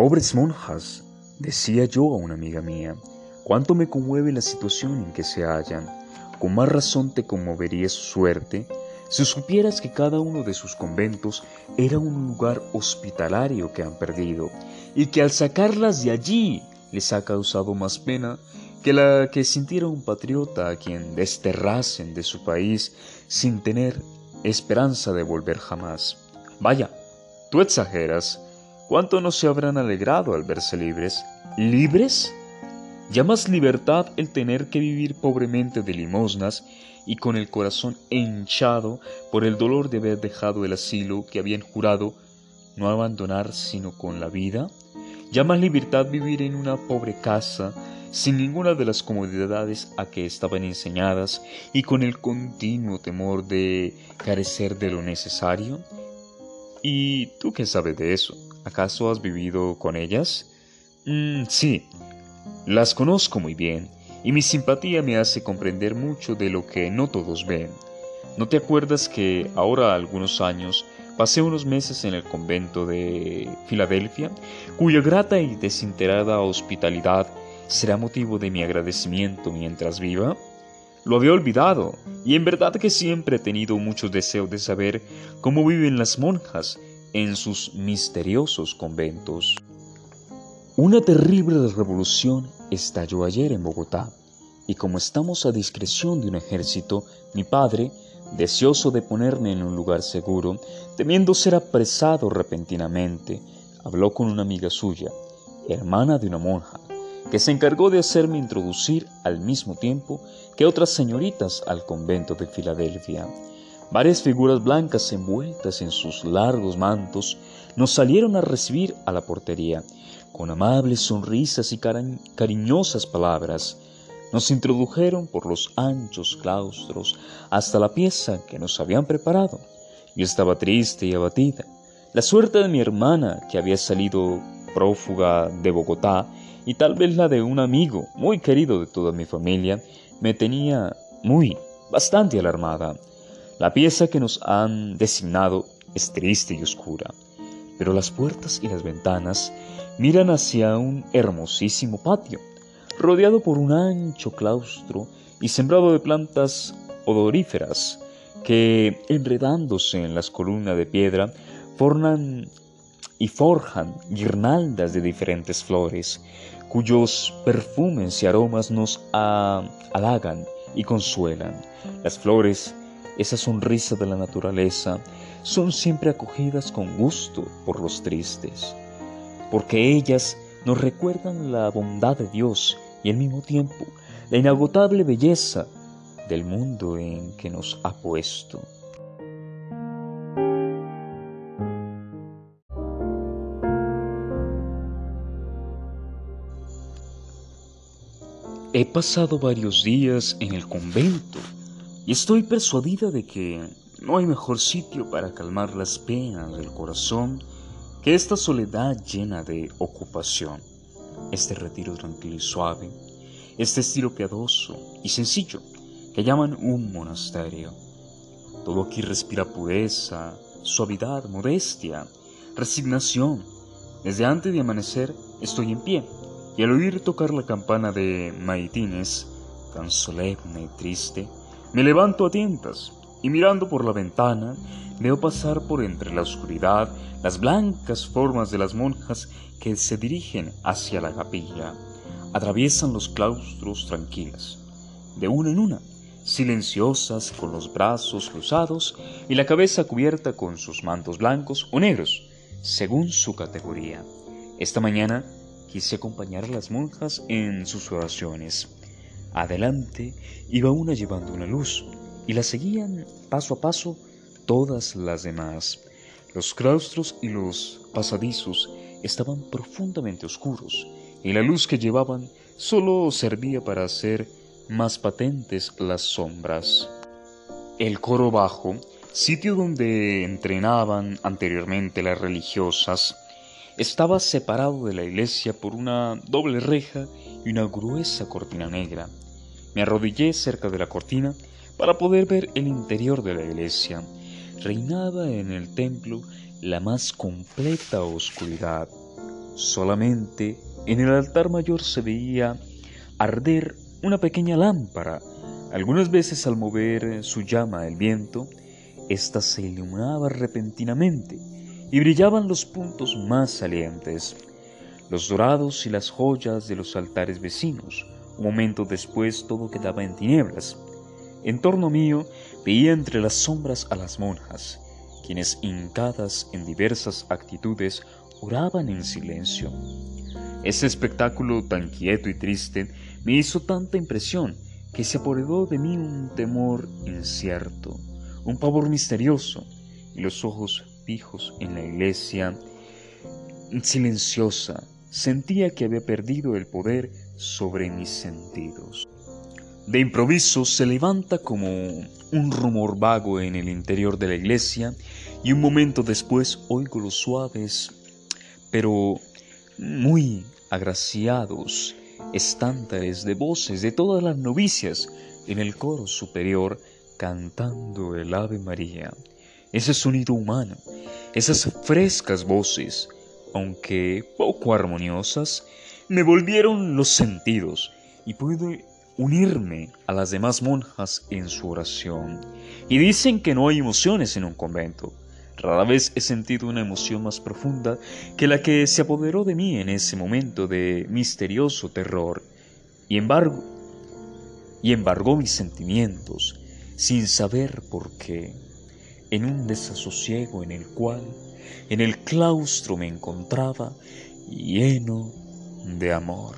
Pobres monjas, decía yo a una amiga mía, cuánto me conmueve la situación en que se hallan. Con más razón te conmovería su suerte si supieras que cada uno de sus conventos era un lugar hospitalario que han perdido y que al sacarlas de allí les ha causado más pena que la que sintiera un patriota a quien desterrasen de su país sin tener esperanza de volver jamás. Vaya, tú exageras. ¿Cuánto no se habrán alegrado al verse libres? ¿Libres? ¿Llamas libertad el tener que vivir pobremente de limosnas y con el corazón hinchado por el dolor de haber dejado el asilo que habían jurado no abandonar sino con la vida? ¿Llamas libertad vivir en una pobre casa sin ninguna de las comodidades a que estaban enseñadas y con el continuo temor de carecer de lo necesario? ¿Y tú qué sabes de eso? ¿Acaso has vivido con ellas? Mm, sí, las conozco muy bien y mi simpatía me hace comprender mucho de lo que no todos ven. ¿No te acuerdas que ahora algunos años pasé unos meses en el convento de Filadelfia, cuya grata y desinterada hospitalidad será motivo de mi agradecimiento mientras viva? Lo había olvidado, y en verdad que siempre he tenido mucho deseo de saber cómo viven las monjas en sus misteriosos conventos. Una terrible revolución estalló ayer en Bogotá, y como estamos a discreción de un ejército, mi padre, deseoso de ponerme en un lugar seguro, temiendo ser apresado repentinamente, habló con una amiga suya, hermana de una monja, que se encargó de hacerme introducir al mismo tiempo que otras señoritas al convento de Filadelfia. Varias figuras blancas envueltas en sus largos mantos nos salieron a recibir a la portería, con amables sonrisas y cariñosas palabras. Nos introdujeron por los anchos claustros hasta la pieza que nos habían preparado. Yo estaba triste y abatida. La suerte de mi hermana, que había salido prófuga de Bogotá, y tal vez la de un amigo muy querido de toda mi familia me tenía muy, bastante alarmada. La pieza que nos han designado es triste y oscura, pero las puertas y las ventanas miran hacia un hermosísimo patio, rodeado por un ancho claustro y sembrado de plantas odoríferas que, enredándose en las columnas de piedra, forman y forjan guirnaldas de diferentes flores, cuyos perfumes y aromas nos halagan y consuelan. Las flores, esa sonrisa de la naturaleza, son siempre acogidas con gusto por los tristes, porque ellas nos recuerdan la bondad de Dios y al mismo tiempo la inagotable belleza del mundo en que nos ha puesto. He pasado varios días en el convento y estoy persuadida de que no hay mejor sitio para calmar las penas del corazón que esta soledad llena de ocupación, este retiro tranquilo y suave, este estilo piadoso y sencillo que llaman un monasterio. Todo aquí respira pureza, suavidad, modestia, resignación. Desde antes de amanecer estoy en pie y al oír tocar la campana de maitines, tan solemne y triste, me levanto a tientas y mirando por la ventana veo pasar por entre la oscuridad las blancas formas de las monjas que se dirigen hacia la capilla. Atraviesan los claustros tranquilas, de una en una, silenciosas con los brazos cruzados y la cabeza cubierta con sus mantos blancos o negros, según su categoría. Esta mañana quise acompañar a las monjas en sus oraciones. Adelante iba una llevando una luz y la seguían paso a paso todas las demás. Los claustros y los pasadizos estaban profundamente oscuros y la luz que llevaban solo servía para hacer más patentes las sombras. El coro bajo, sitio donde entrenaban anteriormente las religiosas, estaba separado de la iglesia por una doble reja y una gruesa cortina negra. Me arrodillé cerca de la cortina para poder ver el interior de la iglesia. Reinaba en el templo la más completa oscuridad. Solamente en el altar mayor se veía arder una pequeña lámpara. Algunas veces al mover su llama el viento, ésta se iluminaba repentinamente y brillaban los puntos más salientes, los dorados y las joyas de los altares vecinos. Un momento después todo quedaba en tinieblas. En torno mío veía entre las sombras a las monjas, quienes hincadas en diversas actitudes oraban en silencio. Ese espectáculo tan quieto y triste me hizo tanta impresión que se apoderó de mí un temor incierto, un pavor misterioso, y los ojos en la iglesia silenciosa sentía que había perdido el poder sobre mis sentidos. De improviso se levanta como un rumor vago en el interior de la iglesia y un momento después oigo los suaves, pero muy agraciados estándares de voces de todas las novicias en el coro superior cantando el Ave María. Ese sonido humano, esas frescas voces, aunque poco armoniosas, me volvieron los sentidos y pude unirme a las demás monjas en su oración. Y dicen que no hay emociones en un convento. Rara vez he sentido una emoción más profunda que la que se apoderó de mí en ese momento de misterioso terror. Y embargo, y embargó mis sentimientos, sin saber por qué, en un desasosiego en el cual, en el claustro me encontraba lleno de amor,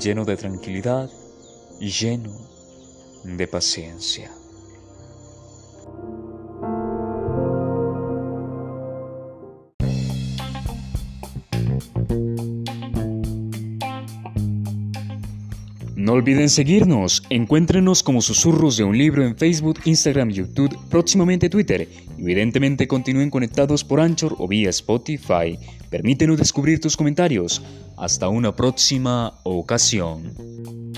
lleno de tranquilidad lleno de paciencia. No olviden seguirnos, encuéntrenos como Susurros de un Libro en Facebook, Instagram, YouTube, próximamente Twitter. Evidentemente continúen conectados por Anchor o vía Spotify. Permítenos descubrir tus comentarios. Hasta una próxima ocasión.